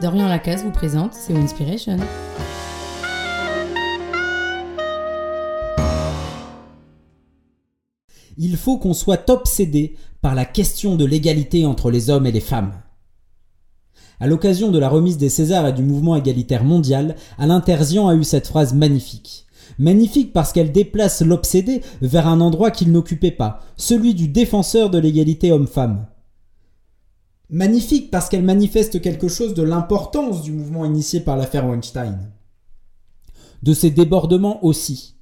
Dorian Lacasse vous présente C'est Inspiration. Il faut qu'on soit obsédé par la question de l'égalité entre les hommes et les femmes. À l'occasion de la remise des Césars et du mouvement égalitaire mondial, Alain Terzian a eu cette phrase magnifique. Magnifique parce qu'elle déplace l'obsédé vers un endroit qu'il n'occupait pas, celui du défenseur de l'égalité homme-femme. Magnifique parce qu'elle manifeste quelque chose de l'importance du mouvement initié par l'affaire Weinstein. De ses débordements aussi.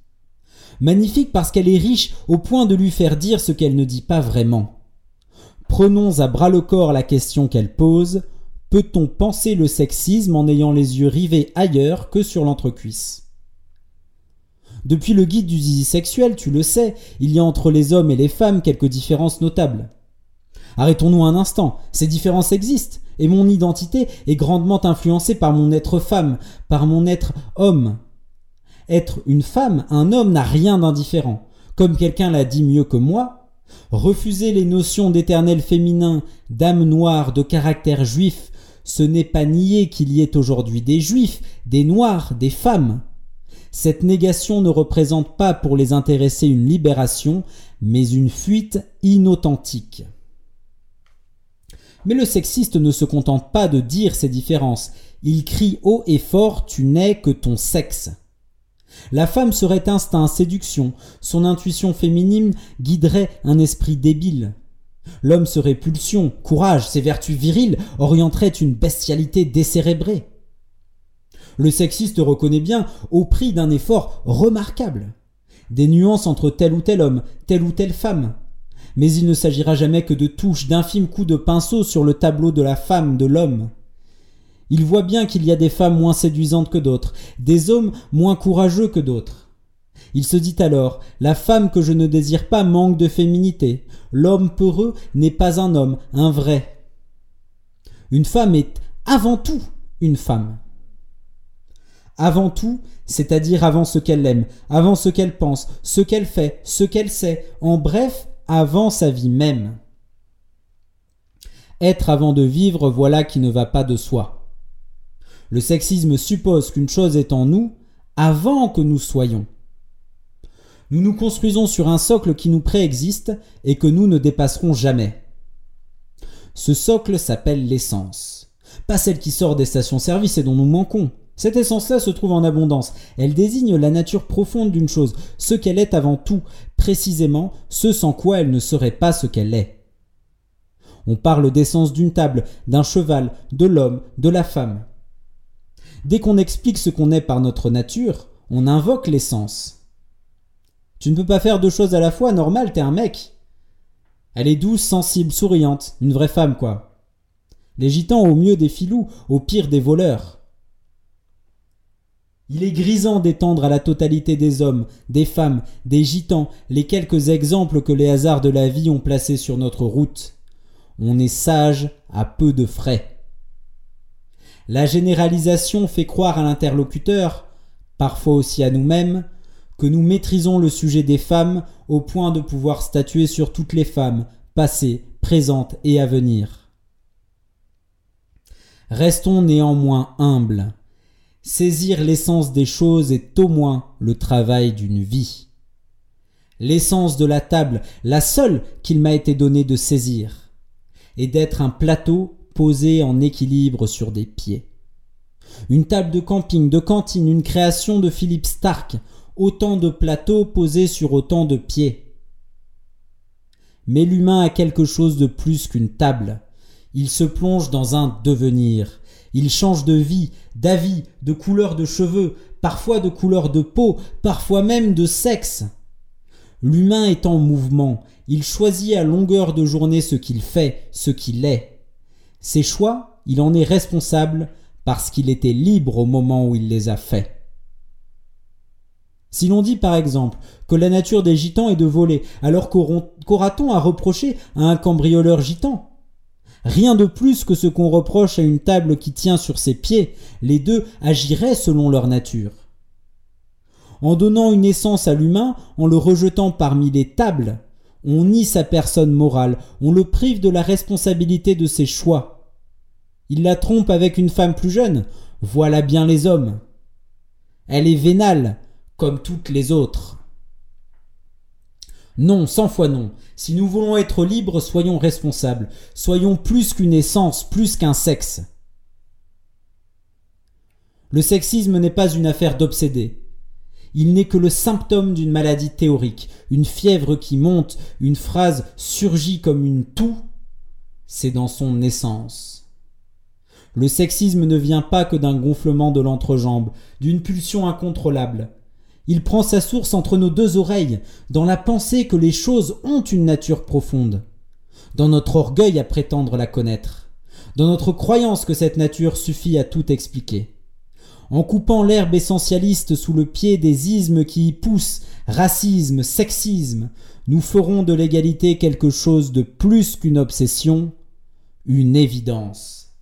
Magnifique parce qu'elle est riche au point de lui faire dire ce qu'elle ne dit pas vraiment. Prenons à bras le corps la question qu'elle pose. Peut-on penser le sexisme en ayant les yeux rivés ailleurs que sur l'entrecuisse? Depuis le guide du zizi sexuel, tu le sais, il y a entre les hommes et les femmes quelques différences notables. Arrêtons-nous un instant, ces différences existent, et mon identité est grandement influencée par mon être femme, par mon être homme. Être une femme, un homme n'a rien d'indifférent. Comme quelqu'un l'a dit mieux que moi, refuser les notions d'éternel féminin, d'âme noire, de caractère juif, ce n'est pas nier qu'il y ait aujourd'hui des juifs, des noirs, des femmes. Cette négation ne représente pas pour les intéressés une libération, mais une fuite inauthentique. Mais le sexiste ne se contente pas de dire ces différences, il crie haut et fort Tu n'es que ton sexe. La femme serait instinct, séduction, son intuition féminine guiderait un esprit débile. L'homme serait pulsion, courage, ses vertus viriles orienteraient une bestialité décérébrée. Le sexiste reconnaît bien, au prix d'un effort remarquable, des nuances entre tel ou tel homme, telle ou telle femme, mais il ne s'agira jamais que de touches, d'infimes coups de pinceau sur le tableau de la femme, de l'homme. Il voit bien qu'il y a des femmes moins séduisantes que d'autres, des hommes moins courageux que d'autres. Il se dit alors La femme que je ne désire pas manque de féminité. L'homme peureux n'est pas un homme, un vrai. Une femme est avant tout une femme. Avant tout, c'est-à-dire avant ce qu'elle aime, avant ce qu'elle pense, ce qu'elle fait, ce qu'elle sait, en bref, avant sa vie même. Être avant de vivre, voilà qui ne va pas de soi. Le sexisme suppose qu'une chose est en nous avant que nous soyons. Nous nous construisons sur un socle qui nous préexiste et que nous ne dépasserons jamais. Ce socle s'appelle l'essence. Pas celle qui sort des stations-service et dont nous manquons. Cette essence-là se trouve en abondance. Elle désigne la nature profonde d'une chose, ce qu'elle est avant tout, précisément ce sans quoi elle ne serait pas ce qu'elle est. On parle d'essence d'une table, d'un cheval, de l'homme, de la femme. Dès qu'on explique ce qu'on est par notre nature, on invoque l'essence. Tu ne peux pas faire deux choses à la fois, normal, t'es un mec. Elle est douce, sensible, souriante, une vraie femme, quoi. Les gitans au mieux des filous, au pire des voleurs. Il est grisant d'étendre à la totalité des hommes, des femmes, des gitans les quelques exemples que les hasards de la vie ont placés sur notre route. On est sage à peu de frais. La généralisation fait croire à l'interlocuteur, parfois aussi à nous-mêmes, que nous maîtrisons le sujet des femmes au point de pouvoir statuer sur toutes les femmes, passées, présentes et à venir. Restons néanmoins humbles. Saisir l'essence des choses est au moins le travail d'une vie. L'essence de la table, la seule qu'il m'a été donné de saisir, est d'être un plateau posé en équilibre sur des pieds. Une table de camping, de cantine, une création de Philippe Stark, autant de plateaux posés sur autant de pieds. Mais l'humain a quelque chose de plus qu'une table. Il se plonge dans un devenir, il change de vie, d'avis, de couleur de cheveux, parfois de couleur de peau, parfois même de sexe. L'humain est en mouvement, il choisit à longueur de journée ce qu'il fait, ce qu'il est. Ses choix, il en est responsable parce qu'il était libre au moment où il les a faits. Si l'on dit par exemple que la nature des gitans est de voler, alors qu'aura-t-on à reprocher à un cambrioleur gitan? Rien de plus que ce qu'on reproche à une table qui tient sur ses pieds, les deux agiraient selon leur nature. En donnant une essence à l'humain, en le rejetant parmi les tables, on nie sa personne morale, on le prive de la responsabilité de ses choix. Il la trompe avec une femme plus jeune. Voilà bien les hommes. Elle est vénale, comme toutes les autres. Non, cent fois non. Si nous voulons être libres, soyons responsables. Soyons plus qu'une essence, plus qu'un sexe. Le sexisme n'est pas une affaire d'obsédés. Il n'est que le symptôme d'une maladie théorique, une fièvre qui monte, une phrase surgit comme une toux. C'est dans son essence. Le sexisme ne vient pas que d'un gonflement de l'entrejambe, d'une pulsion incontrôlable. Il prend sa source entre nos deux oreilles, dans la pensée que les choses ont une nature profonde, dans notre orgueil à prétendre la connaître, dans notre croyance que cette nature suffit à tout expliquer. En coupant l'herbe essentialiste sous le pied des ismes qui y poussent, racisme, sexisme, nous ferons de l'égalité quelque chose de plus qu'une obsession, une évidence.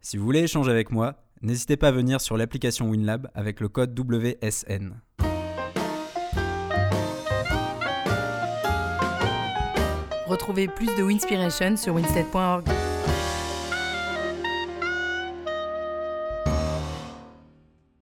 Si vous voulez échanger avec moi, n'hésitez pas à venir sur l'application WinLab avec le code WSN. Retrouvez plus de Winspiration sur winstead.org.